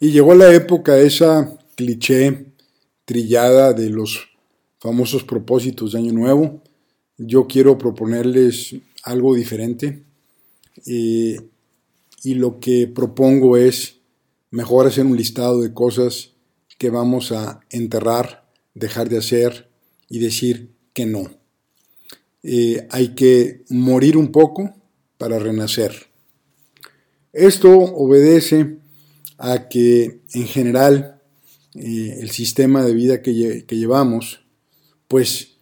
Y llegó la época esa cliché trillada de los famosos propósitos de Año Nuevo. Yo quiero proponerles algo diferente eh, y lo que propongo es mejor hacer un listado de cosas que vamos a enterrar, dejar de hacer y decir que no. Eh, hay que morir un poco para renacer. Esto obedece a que en general eh, el sistema de vida que, llevamos pues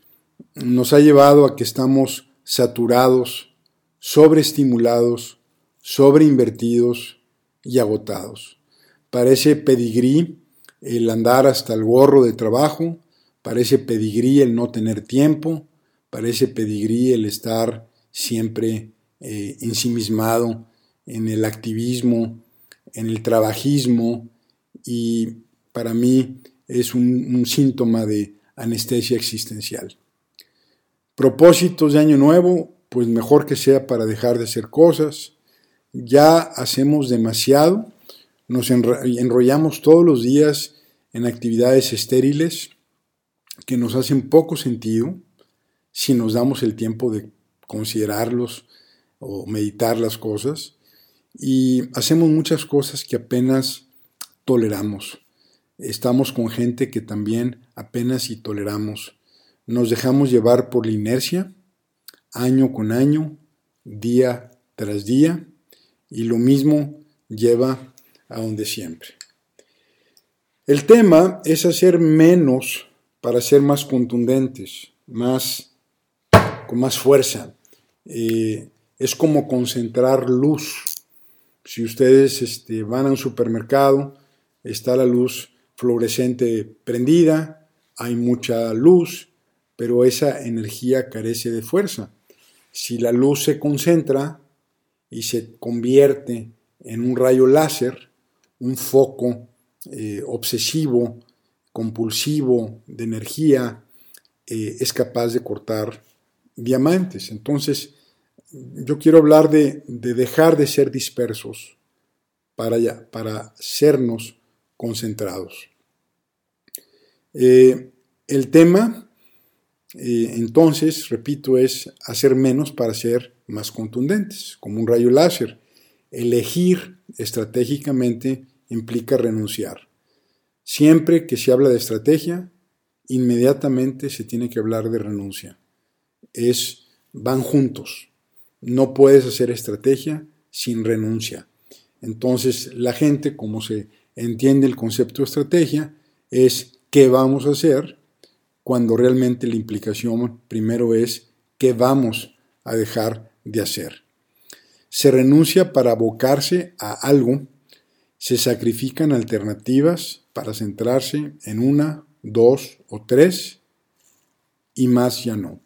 nos ha llevado a que estamos saturados, sobreestimulados, sobreinvertidos y agotados. Parece pedigrí el andar hasta el gorro de trabajo, parece pedigrí el no tener tiempo, parece pedigrí el estar siempre eh, ensimismado en el activismo, en el trabajismo y para mí es un síntoma de anestesia existencial. Propósitos de año nuevo, pues mejor que sea para dejar de hacer cosas. Ya hacemos demasiado, nos enrollamos todos los días en actividades estériles que nos hacen poco sentido si nos damos el tiempo de considerarlos o meditar las cosas. Y hacemos muchas cosas que apenas toleramos estamos con gente que también apenas y toleramos. Nos dejamos llevar por la inercia, año con año, día tras día, y lo mismo lleva a donde siempre. El tema es hacer menos para ser más contundentes, más con más fuerza. Eh, es como concentrar luz. Si ustedes este, van a un supermercado, está la luz fluorescente prendida, hay mucha luz, pero esa energía carece de fuerza. Si la luz se concentra y se convierte en un rayo láser, un foco eh, obsesivo, compulsivo de energía, eh, es capaz de cortar diamantes. Entonces, yo quiero hablar de, dejar de ser dispersos para, para sernos concentrados. Eh, el tema, eh, entonces, repito, es hacer menos para ser más contundentes, como un rayo láser. Elegir estratégicamente implica renunciar. Siempre que se habla de estrategia, inmediatamente se tiene que hablar de renuncia. Es, van juntos. No puedes hacer estrategia sin renuncia. Entonces, la gente, como se entiende el concepto de estrategia es qué vamos a hacer cuando realmente la implicación primero es qué vamos a dejar de hacer. Se renuncia para abocarse a algo, se sacrifican alternativas para centrarse en una, dos o tres y más ya no.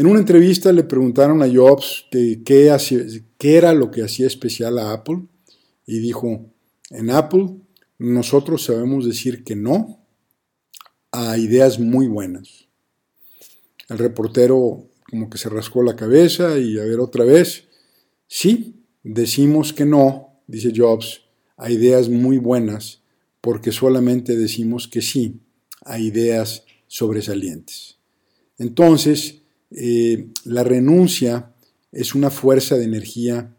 En una entrevista le preguntaron a Jobs qué, era lo que hacía especial a Apple y dijo, en Apple nosotros sabemos decir que no a ideas muy buenas. El reportero como que se rascó la cabeza y a ver otra vez. Sí, decimos que no, dice Jobs, a ideas muy buenas porque solamente decimos que sí a ideas sobresalientes. Entonces, eh, la renuncia es una fuerza de energía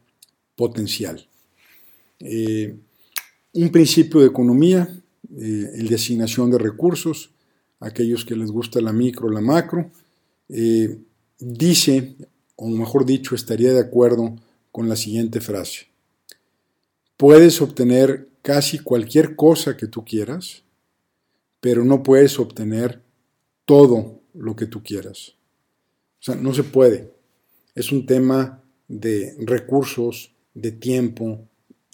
potencial. Eh, un principio de economía, eh, el de asignación de recursos, aquellos que les gusta la micro, la macro, eh, dice, o mejor dicho, estaría de acuerdo con la siguiente frase. Puedes obtener casi cualquier cosa que tú quieras, pero no puedes obtener todo lo que tú quieras. O sea, no se puede. Es un tema de recursos, de tiempo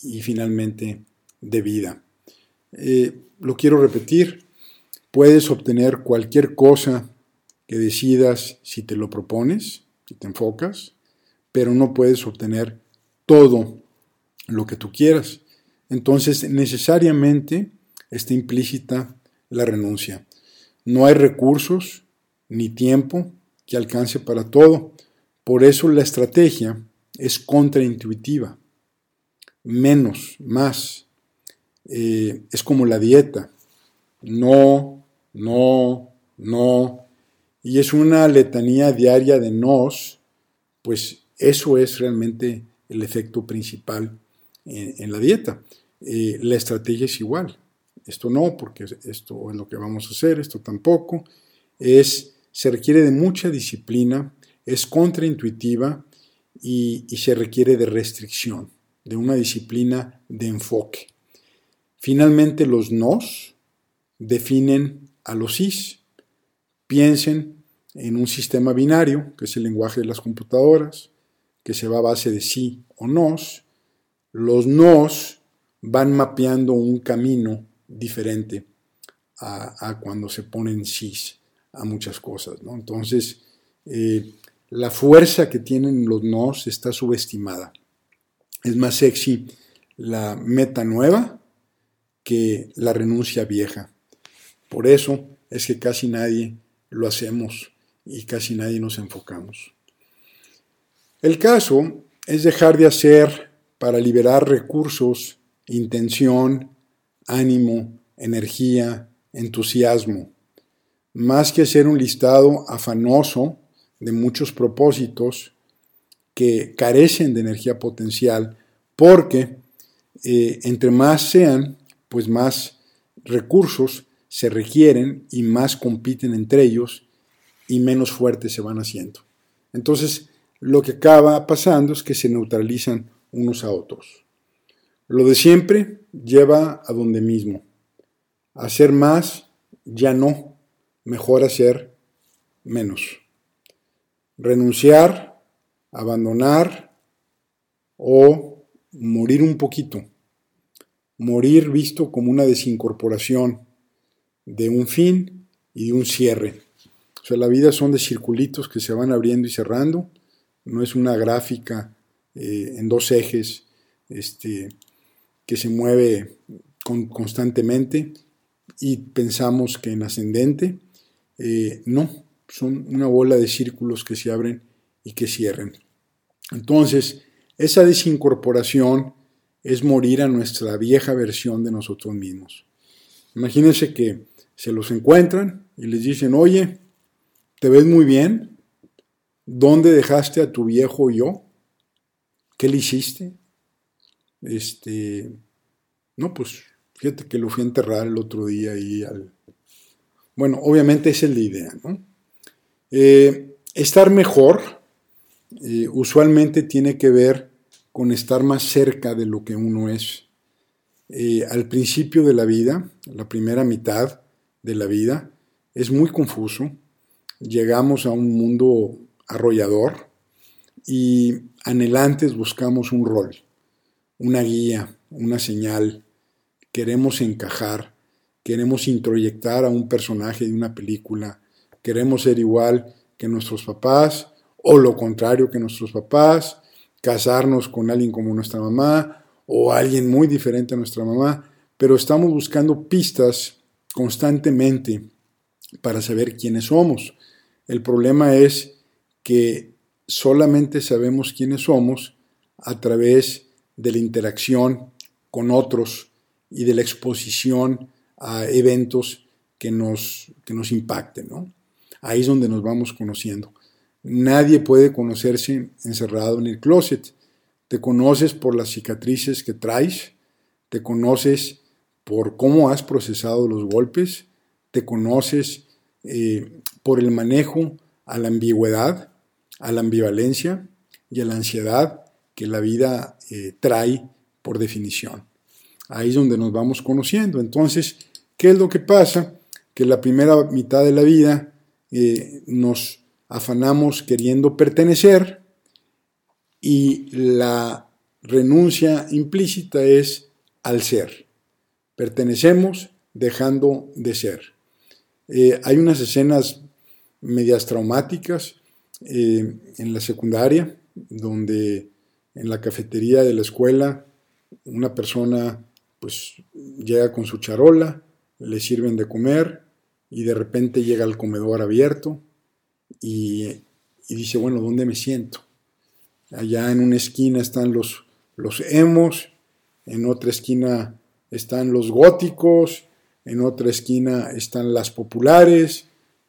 y finalmente de vida. Eh, lo quiero repetir, puedes obtener cualquier cosa que decidas si te lo propones, si te enfocas, pero no puedes obtener todo lo que tú quieras. Entonces, necesariamente está implícita la renuncia. No hay recursos ni tiempo que alcance para todo. Por eso la estrategia es contraintuitiva. Menos, más, eh, es como la dieta. No, no, no. Y es una letanía diaria de nos, pues eso es realmente el efecto principal en, la dieta. Eh, la estrategia es igual. Esto no, porque esto es lo que vamos a hacer, esto tampoco. Es, se requiere de mucha disciplina, es contraintuitiva y, y se requiere de restricción, de una disciplina de enfoque. Finalmente, los nos definen a los sís. Piensen en un sistema binario, que es el lenguaje de las computadoras, que se va a base de sí o nos. Los nos van mapeando un camino diferente a, cuando se ponen sís a muchas cosas. ¿no? Entonces, eh, la fuerza que tienen los nos está subestimada. Es más sexy la meta nueva que la renuncia vieja. Por eso es que casi nadie lo hacemos y casi nadie nos enfocamos. El caso es dejar de hacer para liberar recursos, intención, ánimo, energía, entusiasmo, más que hacer un listado afanoso de muchos propósitos que carecen de energía potencial, porque eh, entre más sean, pues más recursos se requieren y más compiten entre ellos y menos fuertes se van haciendo. Entonces, lo que acaba pasando es que se neutralizan unos a otros. Lo de siempre lleva a donde mismo. Hacer más ya no, mejor hacer menos. Renunciar, abandonar o morir un poquito morir visto como una desincorporación de un fin y de un cierre. O sea, la vida son de circulitos que se van abriendo y cerrando, no es una gráfica eh, en dos ejes este, que se mueve constantemente y pensamos que en ascendente. Eh, no, son una bola de círculos que se abren y que cierren. Entonces, esa desincorporación es morir a nuestra vieja versión de nosotros mismos. Imagínense que se los encuentran y les dicen, oye, ¿te ves muy bien? ¿Dónde dejaste a tu viejo yo? ¿Qué le hiciste? Este, no, pues fíjate que lo fui a enterrar el otro día y al... Bueno, obviamente esa es la idea, ¿no? Eh, estar mejor eh, usualmente tiene que ver con estar más cerca de lo que uno es. Eh, al principio de la vida, la primera mitad de la vida, es muy confuso. Llegamos a un mundo arrollador y anhelantes buscamos un rol, una guía, una señal. Queremos encajar, queremos introyectar a un personaje de una película, queremos ser igual que nuestros papás o lo contrario que nuestros papás, casarnos con alguien como nuestra mamá o alguien muy diferente a nuestra mamá, pero estamos buscando pistas constantemente para saber quiénes somos. El problema es que solamente sabemos quiénes somos a través de la interacción con otros y de la exposición a eventos que nos, que nos impacten. ¿no? Ahí es donde nos vamos conociendo. Nadie puede conocerse encerrado en el closet. Te conoces por las cicatrices que traes, te conoces por cómo has procesado los golpes, te conoces eh, por el manejo a la ambigüedad, a la ambivalencia y a la ansiedad que la vida eh, trae por definición. Ahí es donde nos vamos conociendo. Entonces, ¿qué es lo que pasa? Que la primera mitad de la vida eh, nos afanamos queriendo pertenecer y la renuncia implícita es al ser. Pertenecemos dejando de ser. Eh, hay unas escenas medias traumáticas eh, en la secundaria, donde en la cafetería de la escuela una persona pues llega con su charola, le sirven de comer y de repente llega al comedor abierto y, dice, bueno, ¿dónde me siento? Allá en una esquina están los, los emos, en otra esquina están los góticos, en otra esquina están las populares,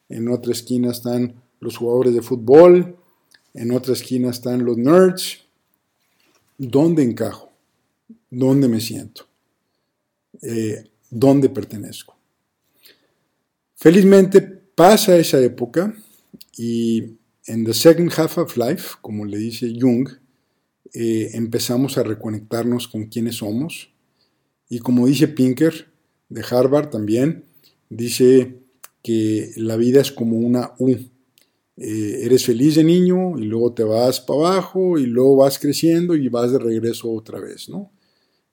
en otra esquina están los jugadores de fútbol, en otra esquina están los nerds. ¿Dónde encajo? ¿Dónde me siento? Eh, ¿Dónde pertenezco? Felizmente pasa esa época y en the second half of life, como le dice Jung, eh, empezamos a reconectarnos con quiénes somos. Y como dice Pinker, de Harvard también, dice que la vida es como una U. Eh, eres feliz de niño y luego te vas para abajo y luego vas creciendo y vas de regreso otra vez, ¿no?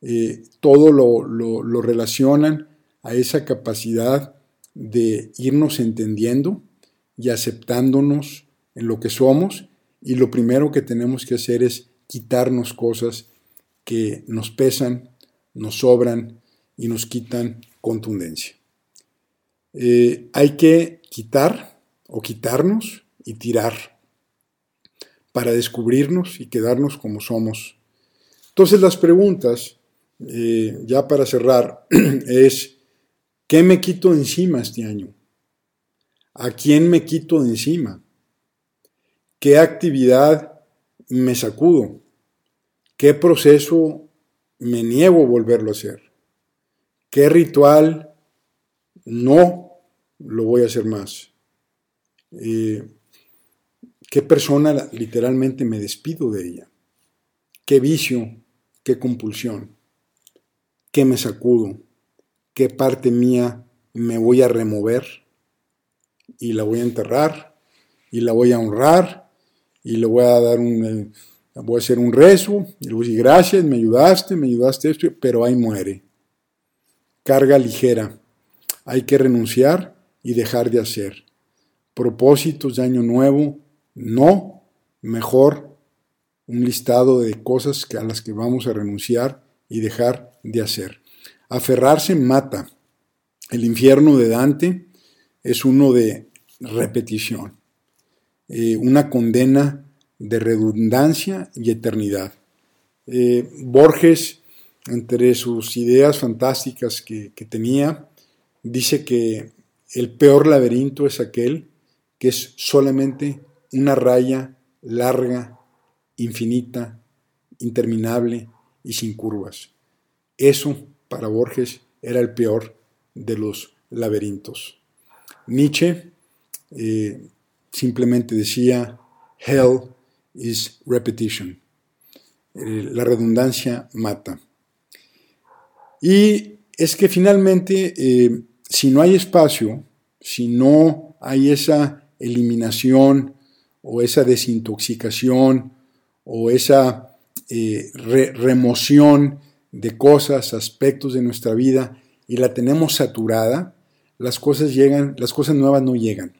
Eh, todo lo, lo, relacionan a esa capacidad de irnos entendiendo y aceptándonos en lo que somos y lo primero que tenemos que hacer es quitarnos cosas que nos pesan, nos sobran y nos quitan contundencia. Eh, hay que quitar o quitarnos y tirar para descubrirnos y quedarnos como somos. Entonces las preguntas, eh, ya para cerrar, es, ¿qué me quito encima este año? ¿A quién me quito de encima? ¿Qué actividad me sacudo? ¿Qué proceso me niego a volverlo a hacer? ¿Qué ritual no lo voy a hacer más? Eh, ¿Qué persona literalmente me despido de ella? ¿Qué vicio? ¿Qué compulsión? ¿Qué me sacudo? ¿Qué parte mía me voy a remover? Y la voy a enterrar, y la voy a honrar, y le voy a dar un, voy a hacer un rezo, y le voy a decir gracias, me ayudaste, me ayudaste esto, pero ahí muere. Carga ligera. Hay que renunciar y dejar de hacer. Propósitos de año nuevo, no, mejor un listado de cosas a las que vamos a renunciar y dejar de hacer. Aferrarse mata. El infierno de Dante es uno de repetición, eh, una condena de redundancia y eternidad. Eh, Borges, entre sus ideas fantásticas que tenía, dice que el peor laberinto es aquel que es solamente una raya larga, infinita, interminable y sin curvas. Eso, para Borges, era el peor de los laberintos. Nietzsche eh, simplemente decía, Hell is repetition. Eh, la redundancia mata. Y es que finalmente, eh, si no hay espacio, si no hay esa eliminación o esa desintoxicación o esa eh, remoción de cosas, aspectos de nuestra vida y la tenemos saturada, las cosas llegan, las cosas nuevas no llegan.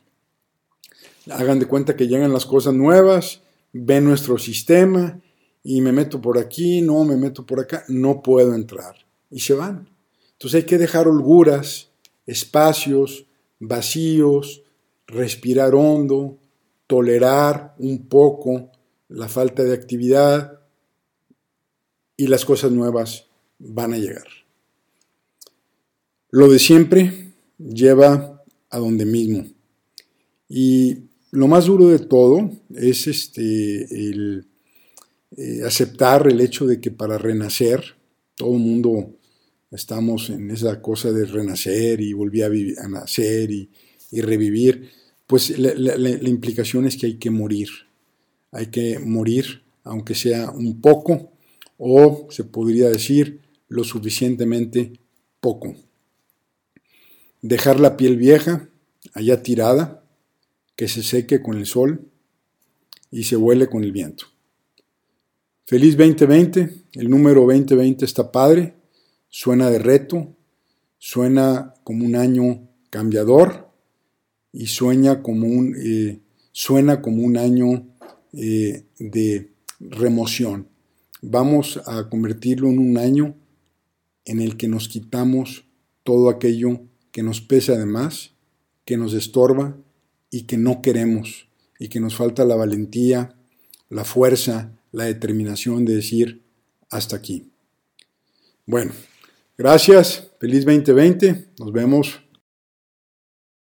Hagan de cuenta que llegan las cosas nuevas, ven nuestro sistema y me meto por aquí, no, me meto por acá, no puedo entrar. Y se van. Entonces hay que dejar holguras, espacios, vacíos, respirar hondo, tolerar un poco la falta de actividad y las cosas nuevas van a llegar. Lo de siempre lleva a donde mismo. Y lo más duro de todo es este, el, eh, aceptar el hecho de que para renacer, todo el mundo estamos en esa cosa de renacer y volver a, a nacer y revivir, pues la, implicación es que hay que morir. Hay que morir, aunque sea un poco, o se podría decir lo suficientemente poco. Dejar la piel vieja, allá tirada, que se seque con el sol y se huele con el viento. Feliz 2020, el número 2020 está padre, suena de reto, suena como un año cambiador, y sueña como un, eh, suena como un año eh, de remoción. Vamos a convertirlo en un año en el que nos quitamos todo aquello que nos pesa además, que nos estorba y que no queremos y que nos falta la valentía, la fuerza, la determinación de decir hasta aquí. Bueno, Gracias, feliz 2020, nos vemos